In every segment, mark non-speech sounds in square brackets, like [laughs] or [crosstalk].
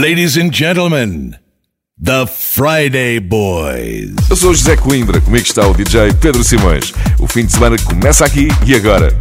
Ladies and gentlemen, The Friday Boys. Eu sou José Coimbra, comigo está o DJ Pedro Simões. O fim de semana começa aqui e agora.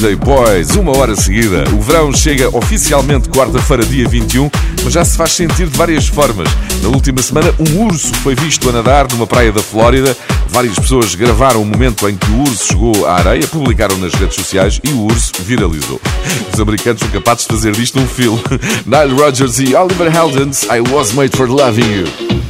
Friday Boys, uma hora seguida. O verão chega oficialmente quarta-feira, dia 21, mas já se faz sentir de várias formas. Na última semana, um urso foi visto a nadar numa praia da Flórida. Várias pessoas gravaram o momento em que o urso chegou à areia, publicaram nas redes sociais e o urso viralizou. Os americanos são capazes de fazer disto um filme. [laughs] Nile Rodgers e Oliver Heldens, I Was Made for Loving You.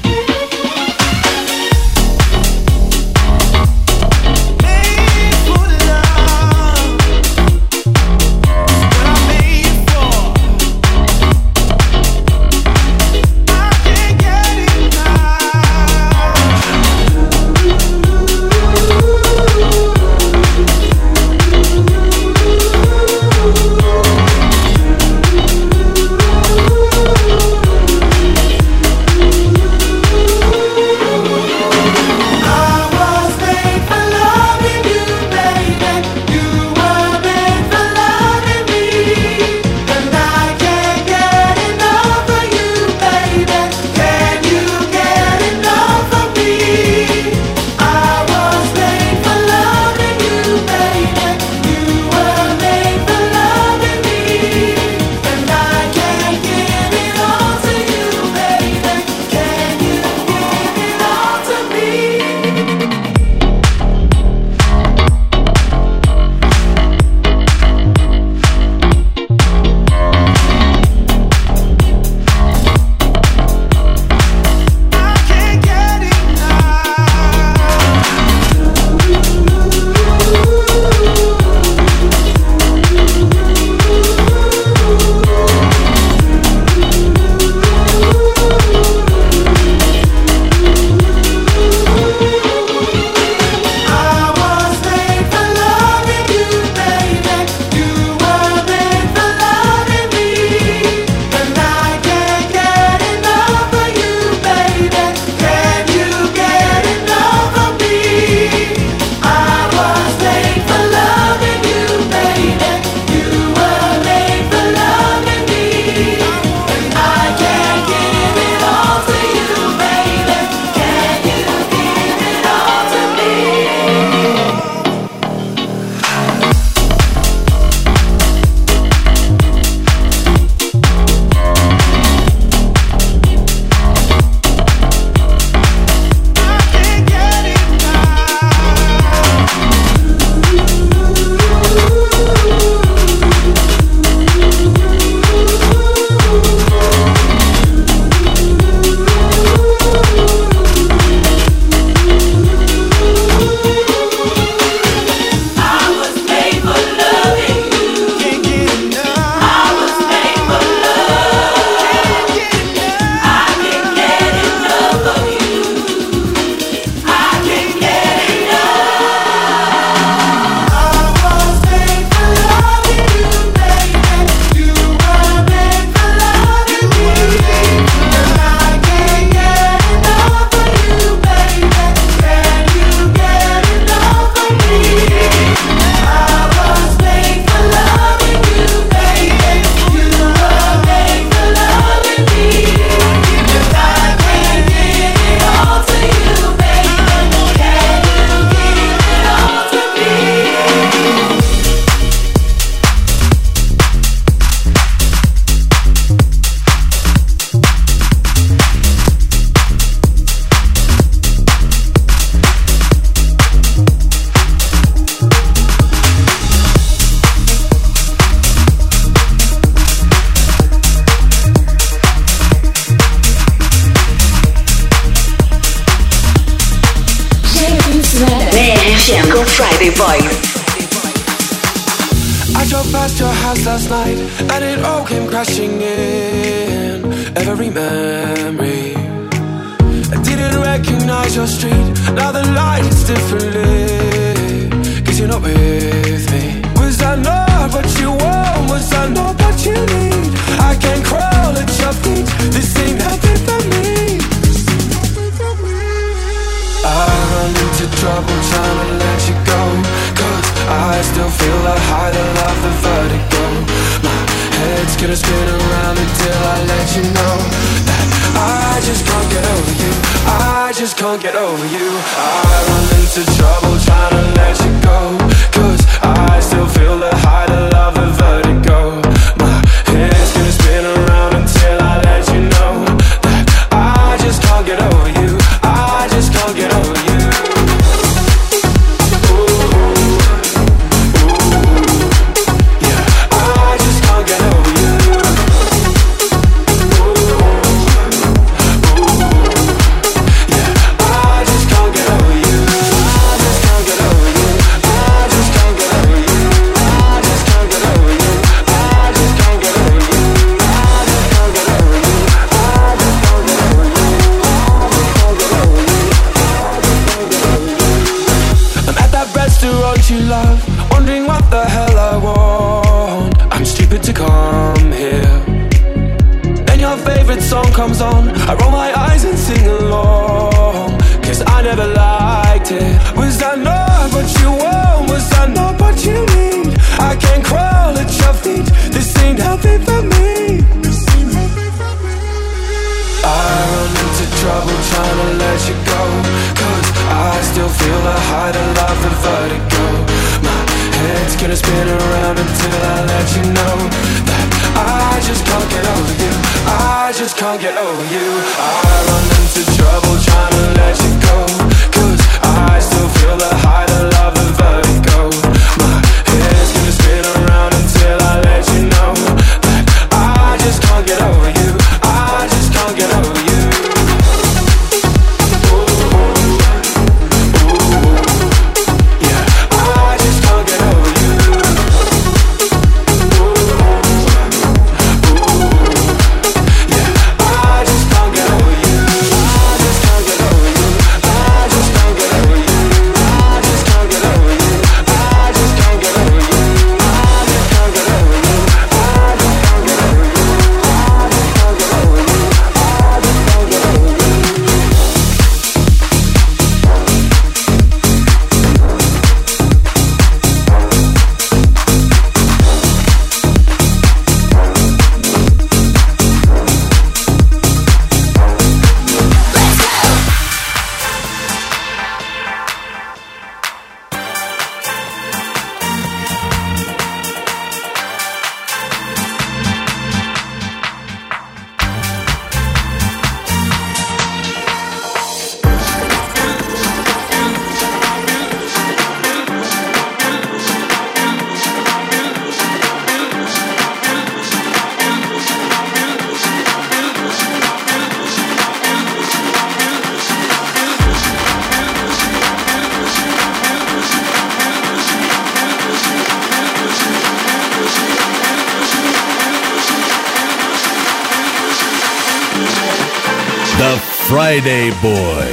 Friday Boy.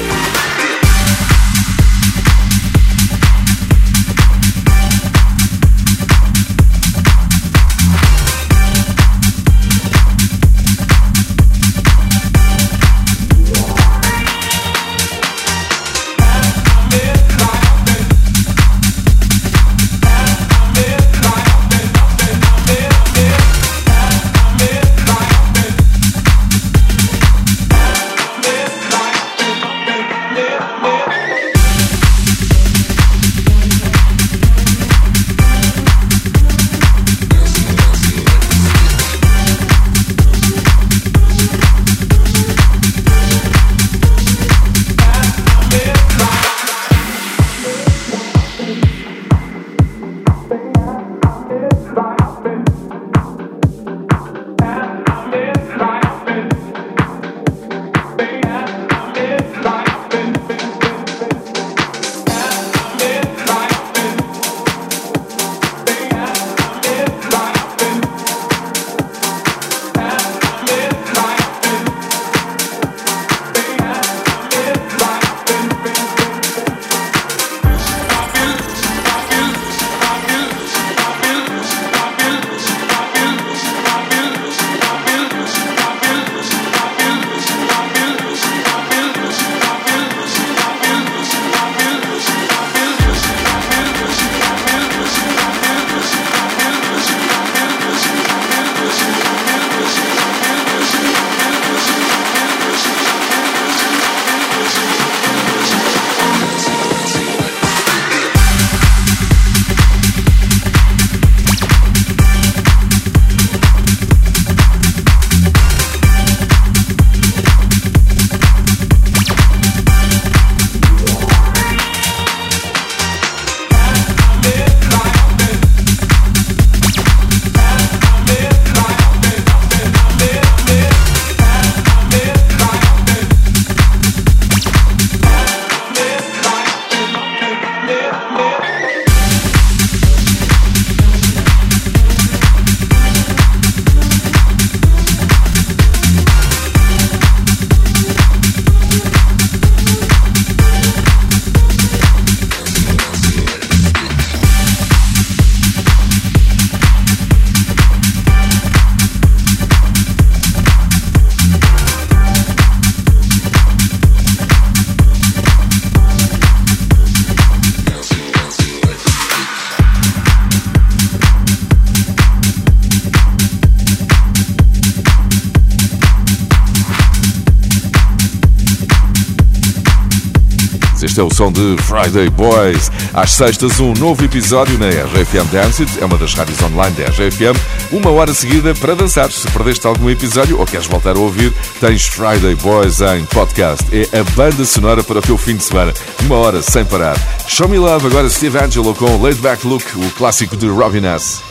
É o som de Friday Boys. Às sextas, um novo episódio na RFM Dance é uma das rádios online da RFM. Uma hora seguida para dançar. Se perdeste algum episódio ou queres voltar a ouvir, tens Friday Boys em podcast. É a banda sonora para o teu fim de semana. Uma hora sem parar. Show Me Love, agora Steve Angelo com Laid Back Look, o clássico de Robin S.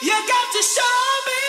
You got to show me.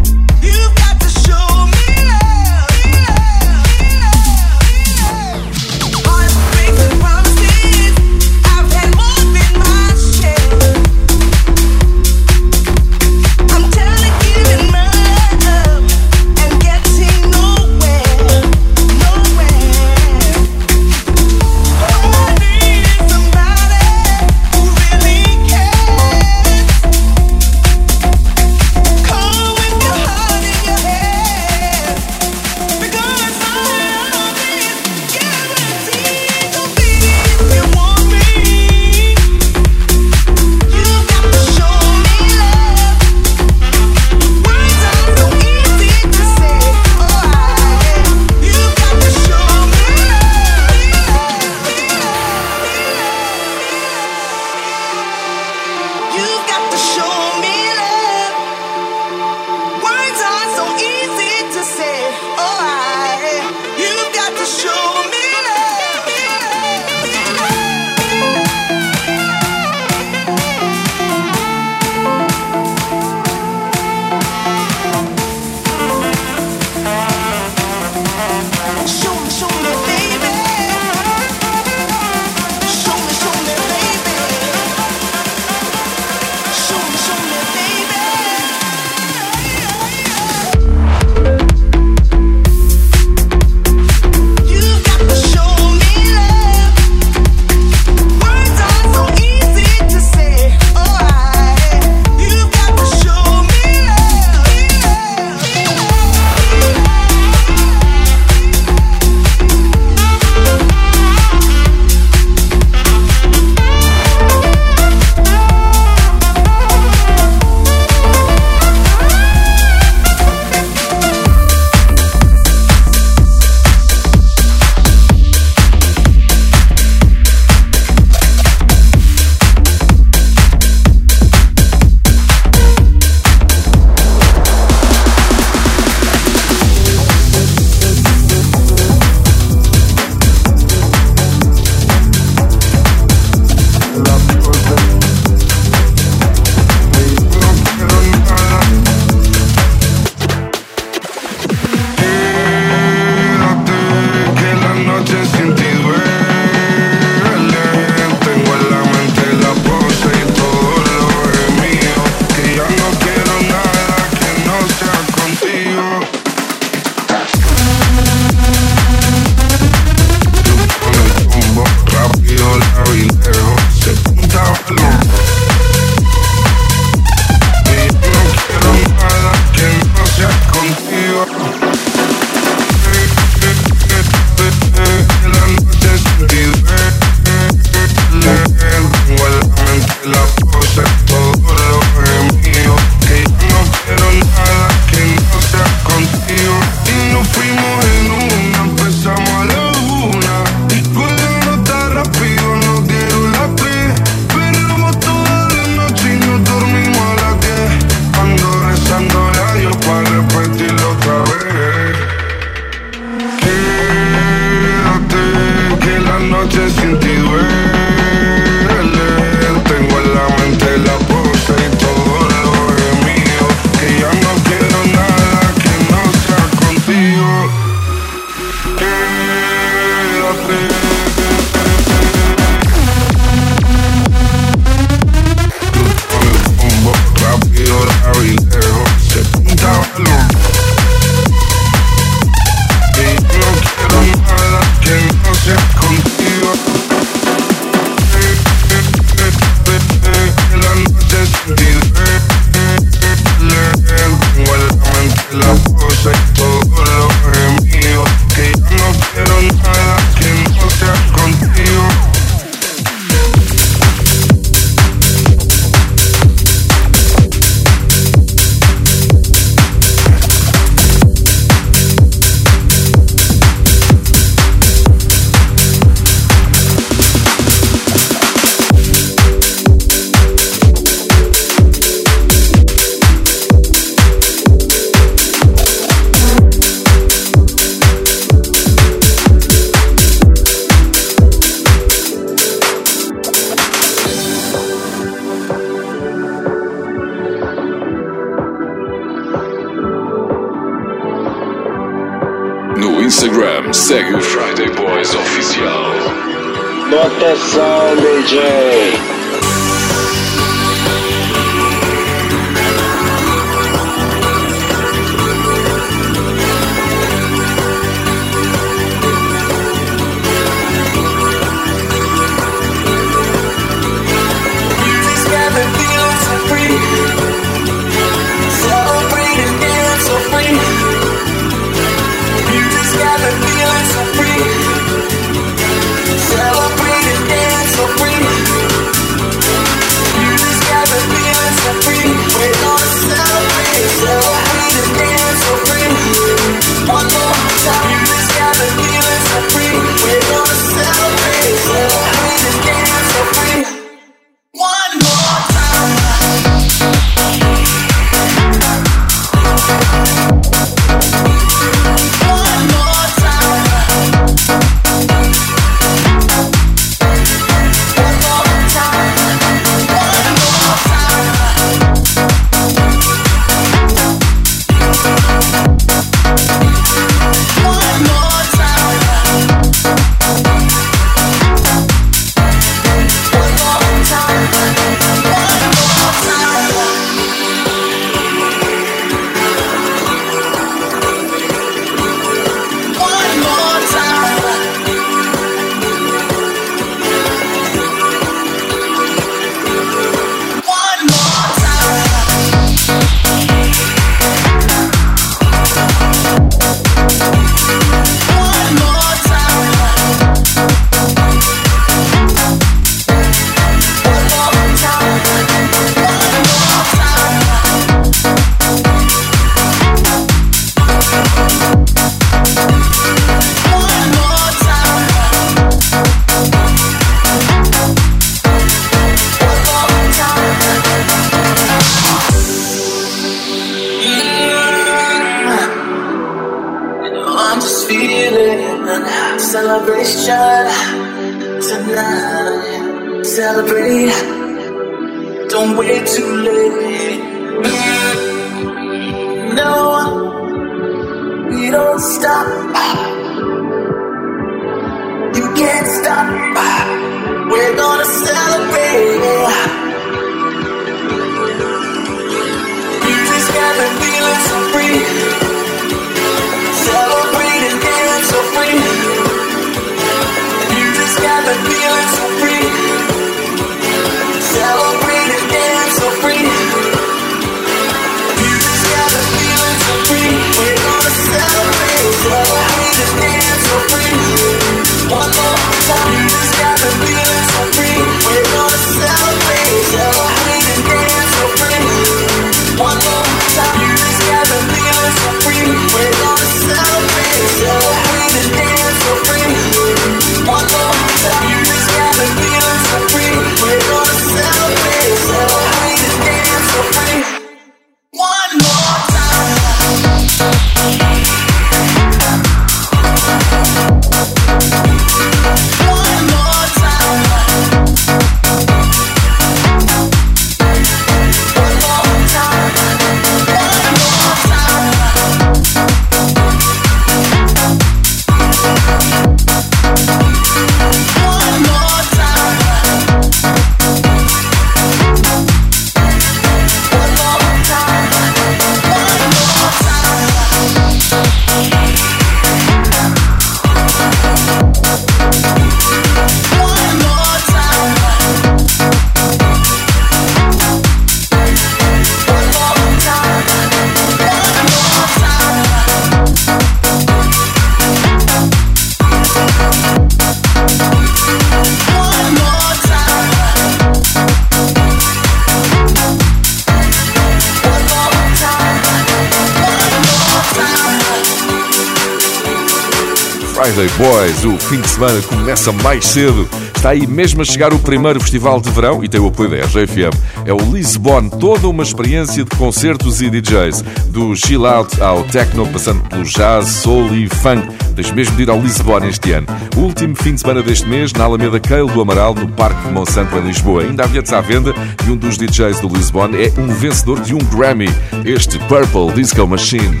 Boys. O fim de semana começa mais cedo. Está aí mesmo a chegar o primeiro festival de verão e tem o apoio da RGFM. É o Lisbon, toda uma experiência de concertos e DJs. Do chill out ao techno, passando pelo jazz, soul e funk. Tens mesmo de ir ao Lisbon este ano. O último fim de semana deste mês, na Alameda Cale do Amaral, no Parque de Monsanto, em Lisboa. Ainda há bilhetes à venda e um dos DJs do Lisbon é um vencedor de um Grammy. Este Purple Disco Machine.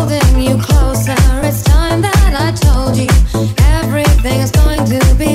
holding you close. told you everything is going to be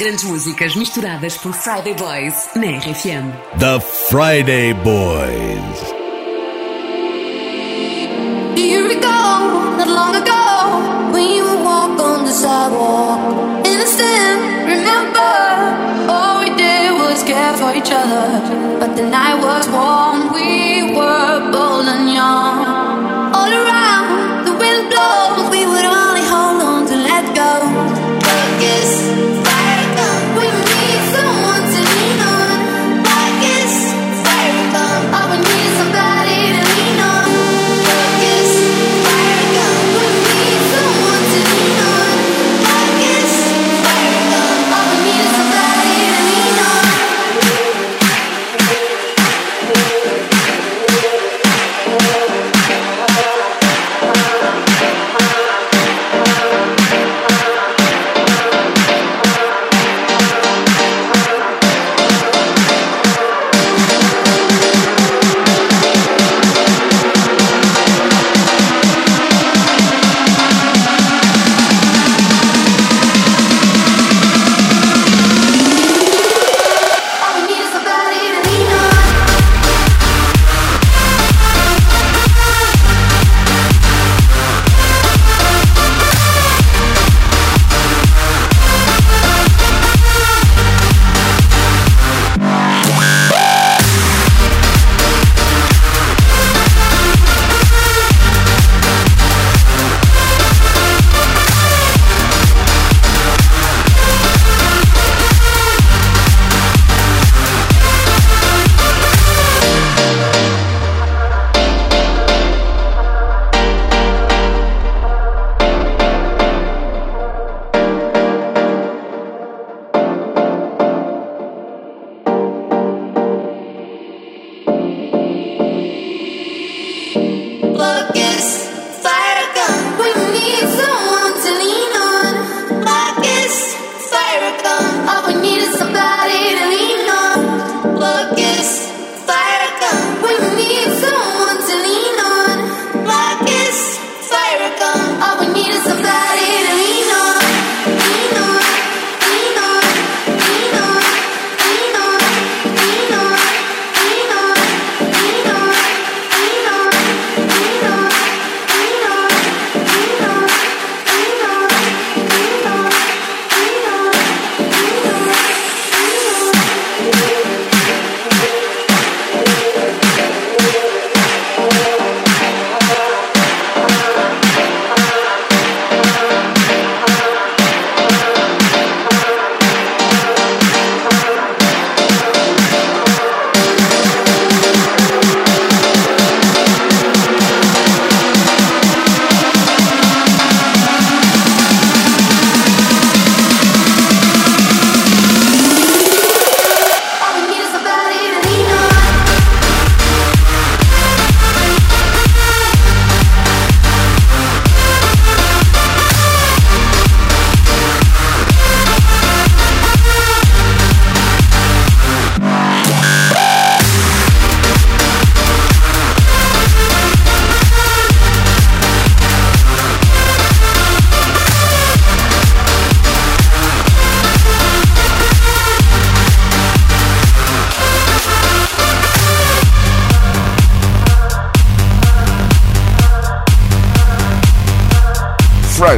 grandes músicas misturadas por Friday Boys na RFM. The Friday Boys. Do you recall not long ago when you would walk on the sidewalk? Innocent, remember? All we did was care for each other, but the night was warm. We were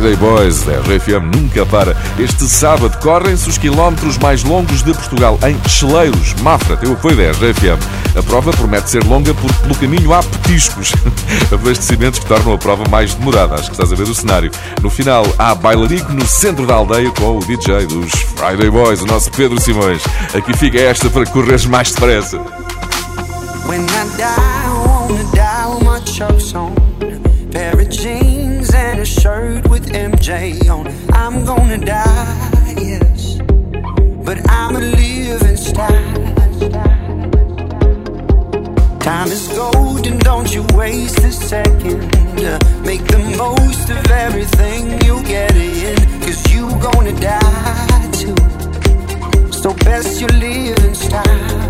Friday Boys da RFM nunca para. Este sábado correm-se os quilómetros mais longos de Portugal em Cheleiros, Mafra, tem o apoio da RFM. A prova promete ser longa porque pelo caminho há petiscos, [laughs] abastecimentos que tornam a prova mais demorada. Acho que estás a ver o cenário. No final há bailarico no centro da aldeia com o DJ dos Friday Boys, o nosso Pedro Simões. Aqui fica esta para correres mais depressa. When I die, I wanna die with my a shirt with MJ on. I'm gonna die, yes. But I'm a living style. Time is golden, don't you waste a second. Make the most of everything you get in. Cause you gonna die too. So best you live in style.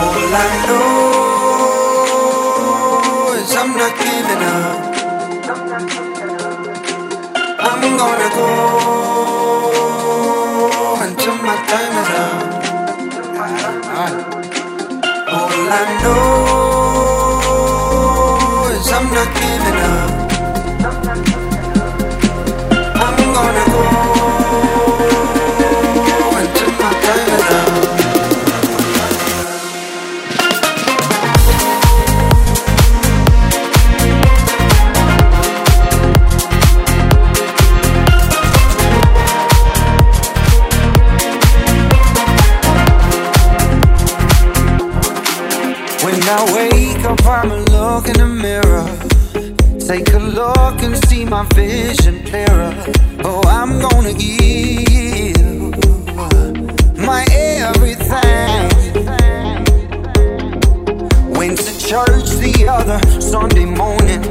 All I know I'm not giving up. I'm gonna go mirror. Take a look and see my vision clearer. Oh, I'm gonna give my everything. Went to church the other Sunday morning.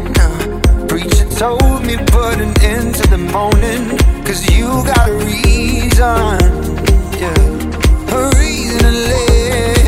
Preacher told me put an end to the moaning. Cause you got a reason, yeah, a reason to live.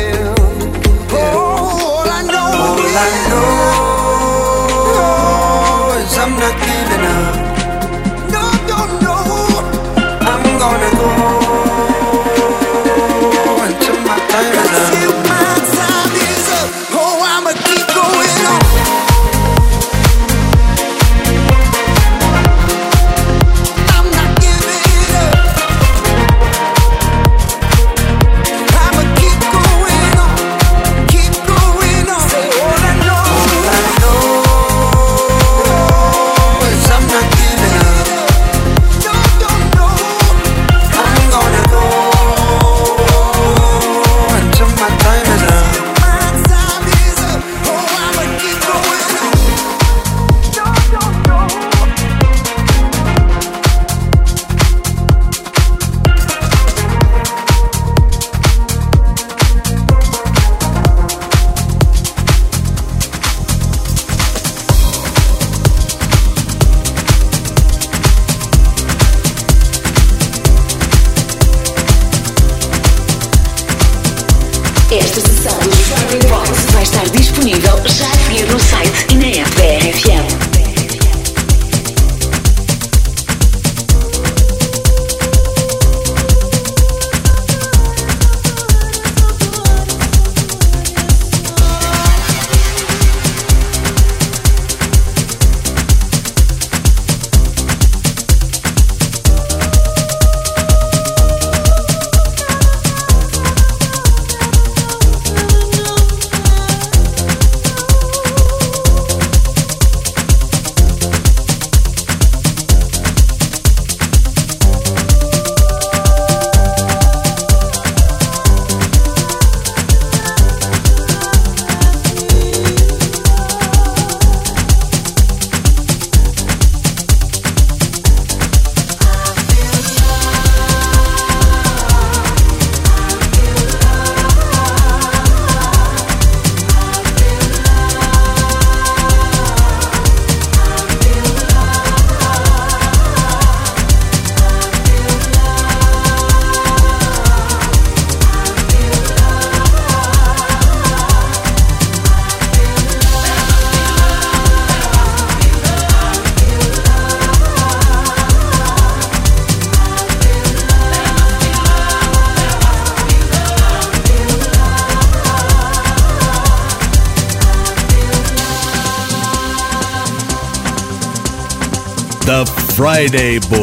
Friday Boys.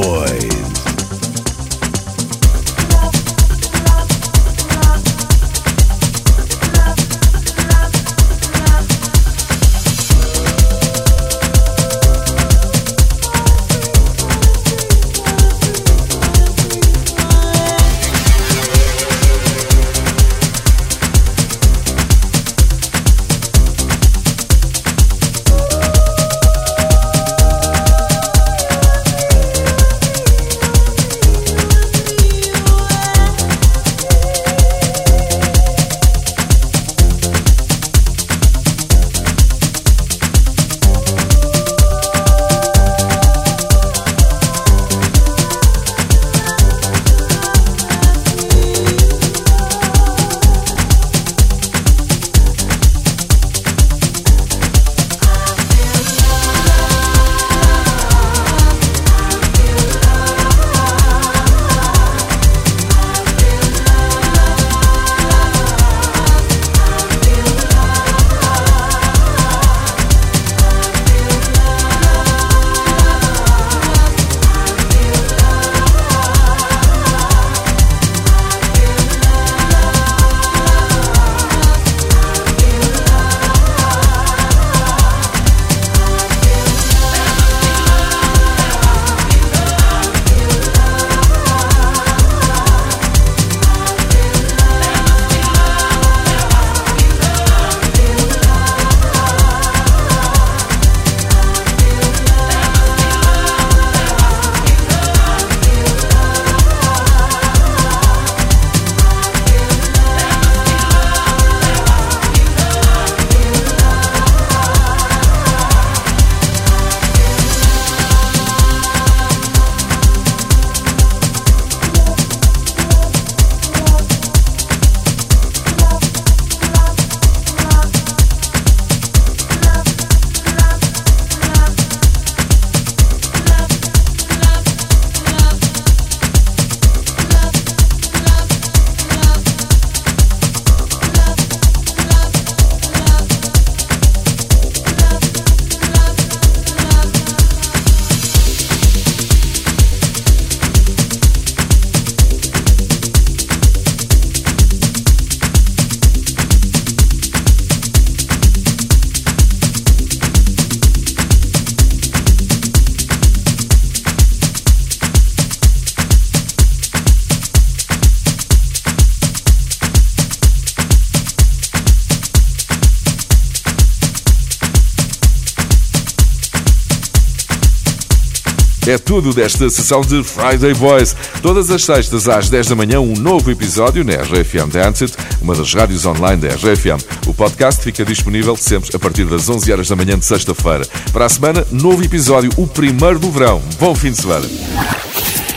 Tudo desta sessão de Friday Boys. Todas as sextas às 10 da manhã, um novo episódio na RFM Dance It, uma das rádios online da RFM. O podcast fica disponível sempre a partir das 11 horas da manhã de sexta-feira. Para a semana, novo episódio, o primeiro do verão. Bom fim de semana.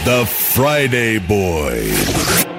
The Friday Boys.